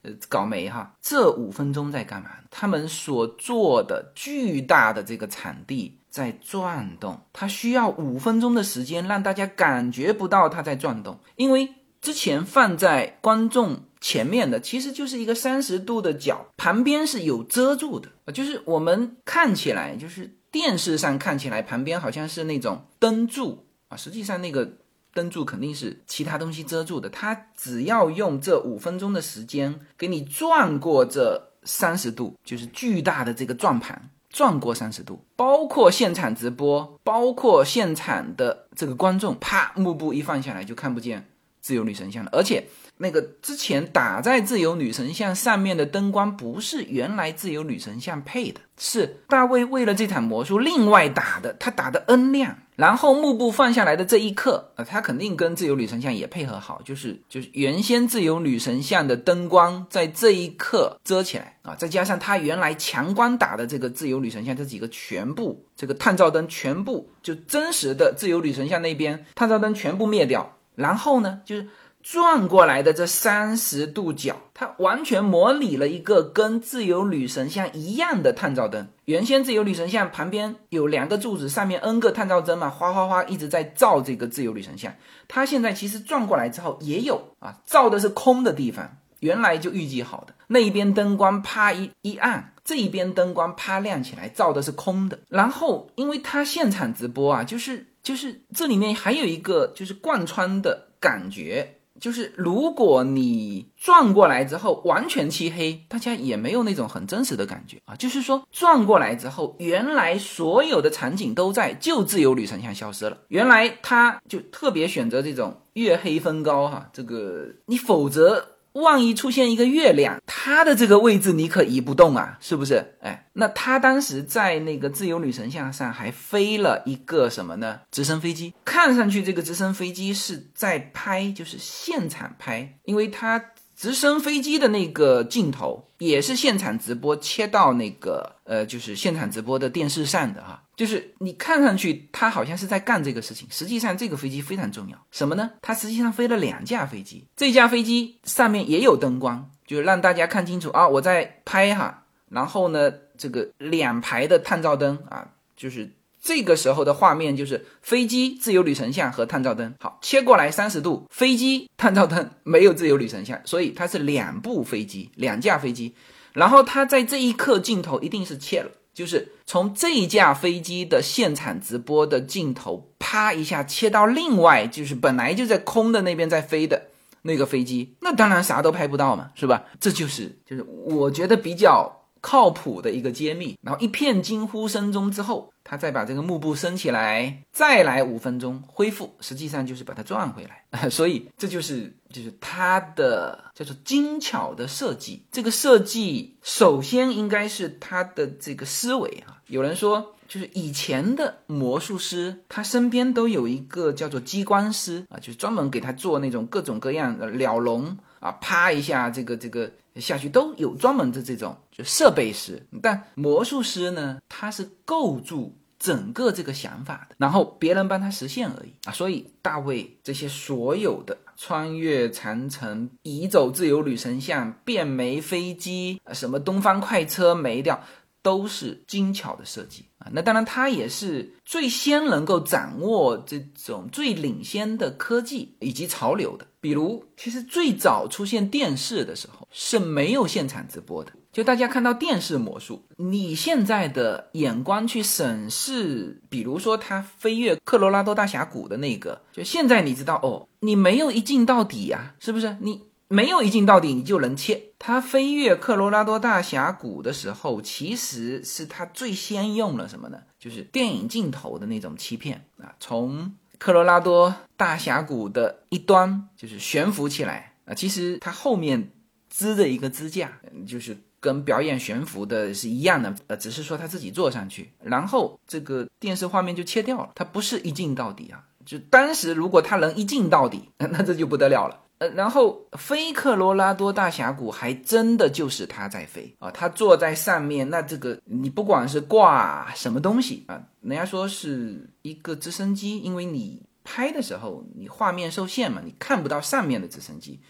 呃搞没哈。这五分钟在干嘛？他们所做的巨大的这个场地。在转动，它需要五分钟的时间让大家感觉不到它在转动，因为之前放在观众前面的其实就是一个三十度的角，旁边是有遮住的就是我们看起来就是电视上看起来旁边好像是那种灯柱啊，实际上那个灯柱肯定是其他东西遮住的，它只要用这五分钟的时间给你转过这三十度，就是巨大的这个转盘。转过三十度，包括现场直播，包括现场的这个观众，啪，幕布一放下来就看不见自由女神像了。而且那个之前打在自由女神像上面的灯光，不是原来自由女神像配的，是大卫为了这场魔术另外打的，他打的 N 亮。然后幕布放下来的这一刻，呃，他肯定跟自由女神像也配合好，就是就是原先自由女神像的灯光在这一刻遮起来啊，再加上他原来强光打的这个自由女神像这几个全部这个探照灯全部就真实的自由女神像那边探照灯全部灭掉，然后呢就是。转过来的这三十度角，它完全模拟了一个跟自由女神像一样的探照灯。原先自由女神像旁边有两个柱子，上面 N 个探照灯嘛，哗哗哗一直在照这个自由女神像。它现在其实转过来之后也有啊，照的是空的地方，原来就预计好的那一边灯光啪一一暗，这一边灯光啪亮起来，照的是空的。然后因为它现场直播啊，就是就是这里面还有一个就是贯穿的感觉。就是如果你转过来之后完全漆黑，大家也没有那种很真实的感觉啊。就是说转过来之后，原来所有的场景都在，就自由女神像消失了。原来他就特别选择这种月黑风高哈，这个你否则。万一出现一个月亮，它的这个位置你可移不动啊，是不是？哎，那他当时在那个自由女神像上还飞了一个什么呢？直升飞机，看上去这个直升飞机是在拍，就是现场拍，因为它。直升飞机的那个镜头也是现场直播切到那个呃，就是现场直播的电视上的哈，就是你看上去他好像是在干这个事情，实际上这个飞机非常重要，什么呢？它实际上飞了两架飞机，这架飞机上面也有灯光，就是让大家看清楚啊，我在拍哈，然后呢，这个两排的探照灯啊，就是。这个时候的画面就是飞机、自由女神像和探照灯。好，切过来三十度，飞机、探照灯没有自由女神像，所以它是两部飞机，两架飞机。然后它在这一刻镜头一定是切了，就是从这一架飞机的现场直播的镜头，啪一下切到另外，就是本来就在空的那边在飞的那个飞机，那当然啥都拍不到嘛，是吧？这就是就是我觉得比较靠谱的一个揭秘。然后一片惊呼声中之后。他再把这个幕布升起来，再来五分钟恢复，实际上就是把它转回来，所以这就是就是它的叫做精巧的设计。这个设计首先应该是他的这个思维啊。有人说，就是以前的魔术师，他身边都有一个叫做机关师啊，就是专门给他做那种各种各样的鸟笼啊，啪一下这个这个下去都有专门的这种就设备师。但魔术师呢，他是构筑。整个这个想法的，然后别人帮他实现而已啊，所以大卫这些所有的穿越长城、移走自由女神像、变没飞机、什么东方快车没掉，都是精巧的设计啊。那当然，它也是最先能够掌握这种最领先的科技以及潮流的。比如，其实最早出现电视的时候是没有现场直播的。就大家看到电视魔术，你现在的眼光去审视，比如说他飞越科罗拉多大峡谷的那个，就现在你知道哦，你没有一镜到底呀，是不是？你没有一镜到底，你就能切。他飞越科罗拉多大峡谷的时候，其实是他最先用了什么呢？就是电影镜头的那种欺骗啊，从科罗拉多大峡谷的一端就是悬浮起来啊，其实它后面支着一个支架，就是。跟表演悬浮的是一样的，呃，只是说他自己坐上去，然后这个电视画面就切掉了，它不是一镜到底啊，就当时如果他能一镜到底，那这就不得了了。呃，然后飞克罗拉多大峡谷还真的就是他在飞啊，他坐在上面，那这个你不管是挂什么东西啊，人家说是一个直升机，因为你拍的时候你画面受限嘛，你看不到上面的直升机，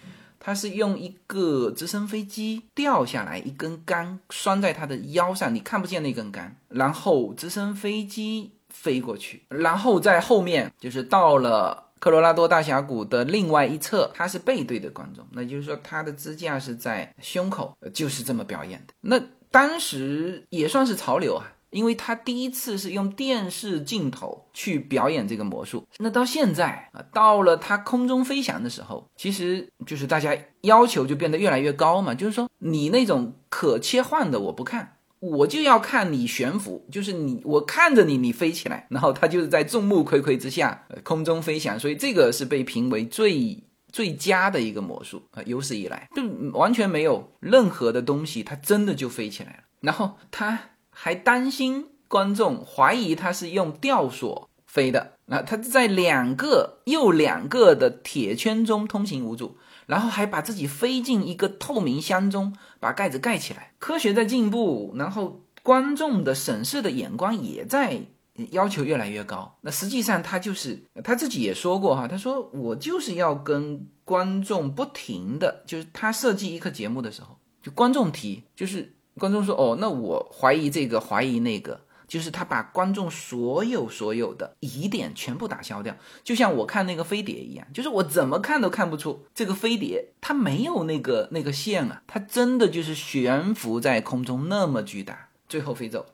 他是用一个直升飞机掉下来一根杆拴在他的腰上，你看不见那根杆，然后直升飞机飞过去，然后在后面就是到了。科罗拉多大峡谷的另外一侧，他是背对着观众，那就是说他的支架是在胸口，就是这么表演的。那当时也算是潮流啊，因为他第一次是用电视镜头去表演这个魔术。那到现在啊，到了他空中飞翔的时候，其实就是大家要求就变得越来越高嘛，就是说你那种可切换的我不看。我就要看你悬浮，就是你，我看着你，你飞起来，然后他就是在众目睽睽之下空中飞翔，所以这个是被评为最最佳的一个魔术啊，有史以来就完全没有任何的东西，它真的就飞起来了。然后他还担心观众怀疑他是用吊索飞的，那他在两个又两个的铁圈中通行无阻。然后还把自己飞进一个透明箱中，把盖子盖起来。科学在进步，然后观众的审视的眼光也在要求越来越高。那实际上他就是他自己也说过哈，他说我就是要跟观众不停的，就是他设计一个节目的时候，就观众提，就是观众说哦，那我怀疑这个，怀疑那个。就是他把观众所有所有的疑点全部打消掉，就像我看那个飞碟一样，就是我怎么看都看不出这个飞碟它没有那个那个线啊，它真的就是悬浮在空中那么巨大，最后飞走，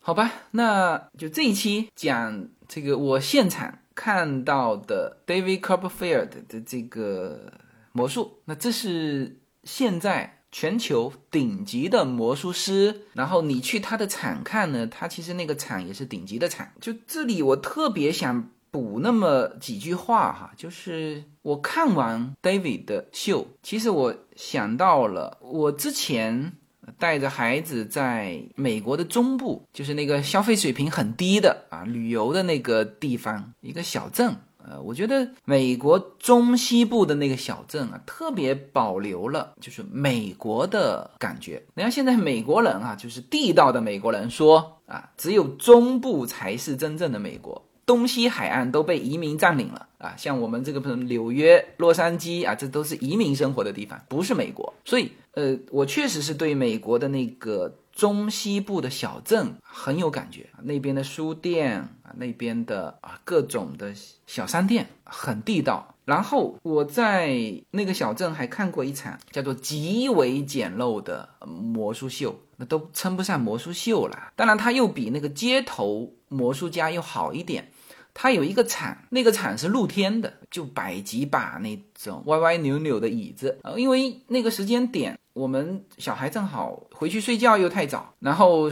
好吧，那就这一期讲这个我现场看到的 David Copperfield 的这个魔术，那这是现在。全球顶级的魔术师，然后你去他的场看呢，他其实那个场也是顶级的场。就这里，我特别想补那么几句话哈，就是我看完 David 的秀，其实我想到了我之前带着孩子在美国的中部，就是那个消费水平很低的啊旅游的那个地方，一个小镇。呃，我觉得美国中西部的那个小镇啊，特别保留了就是美国的感觉。你看现在美国人啊，就是地道的美国人说啊，只有中部才是真正的美国，东西海岸都被移民占领了啊。像我们这个什么纽约、洛杉矶啊，这都是移民生活的地方，不是美国。所以，呃，我确实是对美国的那个。中西部的小镇很有感觉，那边的书店啊，那边的啊各种的小商店很地道。然后我在那个小镇还看过一场叫做极为简陋的魔术秀，那都称不上魔术秀了。当然，它又比那个街头魔术家又好一点。它有一个场，那个场是露天的，就摆几把那种歪歪扭扭的椅子啊，因为那个时间点。我们小孩正好回去睡觉，又太早，然后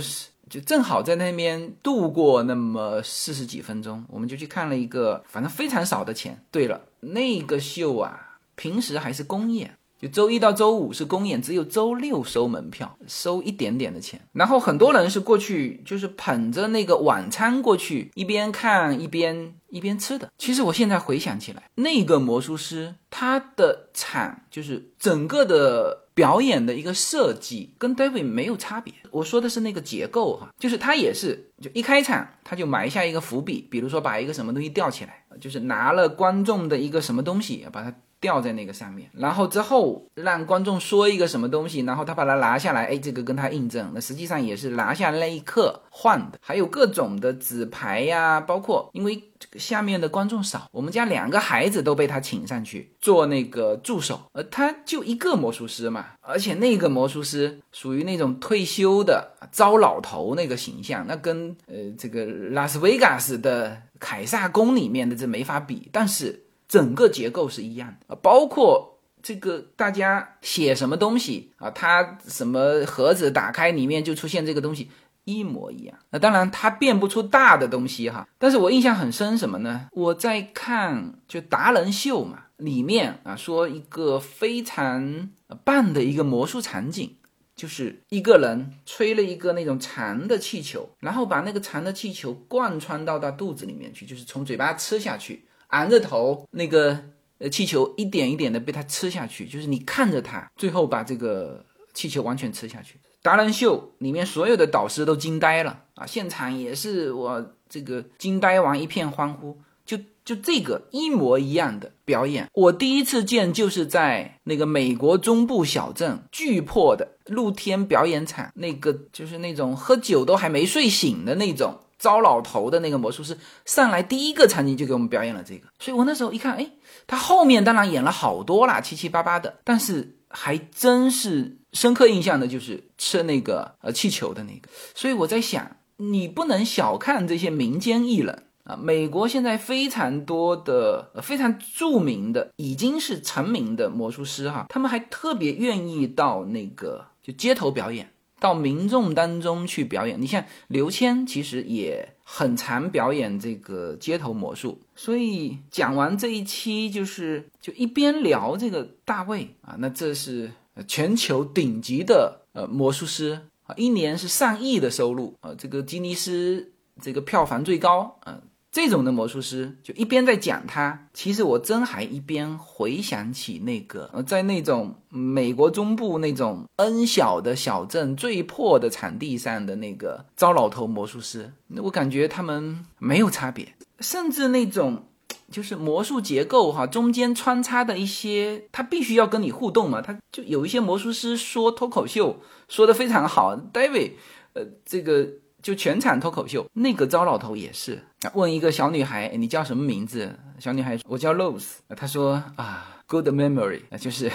就正好在那边度过那么四十几分钟，我们就去看了一个，反正非常少的钱。对了，那个秀啊，平时还是公演。就周一到周五是公演，只有周六收门票，收一点点的钱。然后很多人是过去，就是捧着那个晚餐过去，一边看一边一边吃的。其实我现在回想起来，那个魔术师他的场就是整个的表演的一个设计跟 David 没有差别。我说的是那个结构哈，就是他也是就一开场他就埋下一个伏笔，比如说把一个什么东西吊起来，就是拿了观众的一个什么东西把它。吊在那个上面，然后之后让观众说一个什么东西，然后他把它拿下来，哎，这个跟他印证，那实际上也是拿下那一刻换的。还有各种的纸牌呀，包括因为这个下面的观众少，我们家两个孩子都被他请上去做那个助手，呃，他就一个魔术师嘛，而且那个魔术师属于那种退休的糟老头那个形象，那跟呃这个拉斯维加斯的凯撒宫里面的这没法比，但是。整个结构是一样的啊，包括这个大家写什么东西啊，它什么盒子打开里面就出现这个东西一模一样。那当然它变不出大的东西哈，但是我印象很深什么呢？我在看就达人秀嘛，里面啊说一个非常棒的一个魔术场景，就是一个人吹了一个那种长的气球，然后把那个长的气球贯穿到他肚子里面去，就是从嘴巴吃下去。昂着头，那个呃气球一点一点的被它吃下去，就是你看着它，最后把这个气球完全吃下去。达人秀里面所有的导师都惊呆了啊！现场也是我这个惊呆完一片欢呼。就就这个一模一样的表演，我第一次见就是在那个美国中部小镇巨破的露天表演场，那个就是那种喝酒都还没睡醒的那种糟老头的那个魔术师上来第一个场景就给我们表演了这个，所以我那时候一看，哎，他后面当然演了好多啦，七七八八的，但是还真是深刻印象的就是吃那个呃气球的那个，所以我在想，你不能小看这些民间艺人。啊，美国现在非常多的、呃非常著名的，已经是成名的魔术师哈，他们还特别愿意到那个就街头表演，到民众当中去表演。你像刘谦，其实也很常表演这个街头魔术。所以讲完这一期，就是就一边聊这个大卫啊，那这是全球顶级的呃魔术师啊，一年是上亿的收入啊，这个吉尼斯这个票房最高啊。这种的魔术师就一边在讲他，其实我真还一边回想起那个呃，在那种美国中部那种 N 小的小镇最破的场地上的那个糟老头魔术师，我感觉他们没有差别，甚至那种就是魔术结构哈，中间穿插的一些，他必须要跟你互动嘛，他就有一些魔术师说脱口秀说的非常好，David，呃，这个。就全场脱口秀，那个糟老头也是问一个小女孩：“你叫什么名字？”小女孩说：“我叫 Rose。”他说：“啊，Good memory。”就是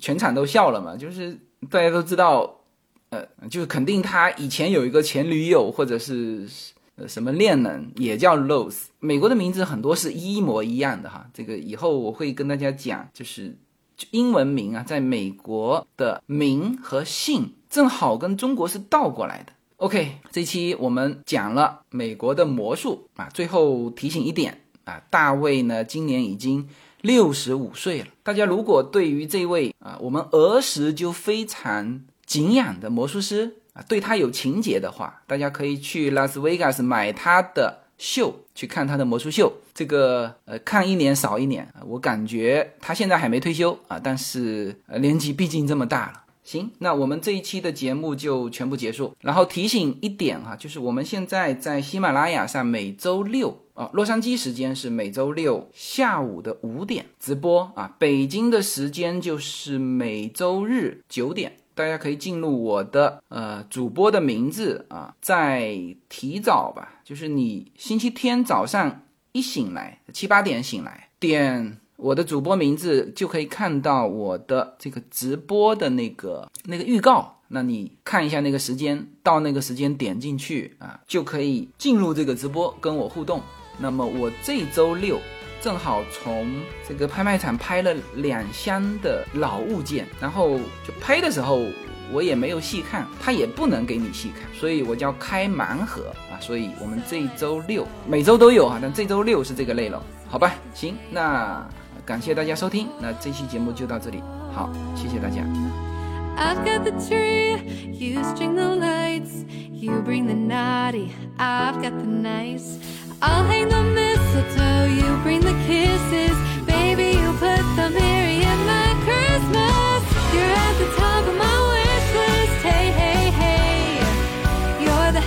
全场都笑了嘛，就是大家都知道，呃，就是肯定他以前有一个前女友或者是呃什么恋人也叫 Rose。美国的名字很多是一模一样的哈，这个以后我会跟大家讲，就是英文名啊，在美国的名和姓正好跟中国是倒过来的。OK，这期我们讲了美国的魔术啊。最后提醒一点啊，大卫呢今年已经六十五岁了。大家如果对于这位啊我们儿时就非常敬仰的魔术师啊，对他有情节的话，大家可以去拉斯维加斯买他的秀，去看他的魔术秀。这个呃看一年少一年，我感觉他现在还没退休啊，但是呃年纪毕竟这么大了。行，那我们这一期的节目就全部结束。然后提醒一点哈，就是我们现在在喜马拉雅上每周六啊，洛杉矶时间是每周六下午的五点直播啊，北京的时间就是每周日九点。大家可以进入我的呃主播的名字啊，在提早吧，就是你星期天早上一醒来七八点醒来点。我的主播名字就可以看到我的这个直播的那个那个预告，那你看一下那个时间，到那个时间点进去啊，就可以进入这个直播跟我互动。那么我这周六正好从这个拍卖场拍了两箱的老物件，然后就拍的时候我也没有细看，他也不能给你细看，所以我叫开盲盒啊。所以我们这周六每周都有啊，但这周六是这个内容，好吧？行，那。感谢大家收听，那这期节目就到这里，好，谢谢大家。I've got the tree, you string the lights, you bring the naughty, I've got the nice. I'll hang the mistletoe, you bring the kisses, baby, you put the merry in my Christmas. You're at the top of my wish list, hey, hey, hey. You're the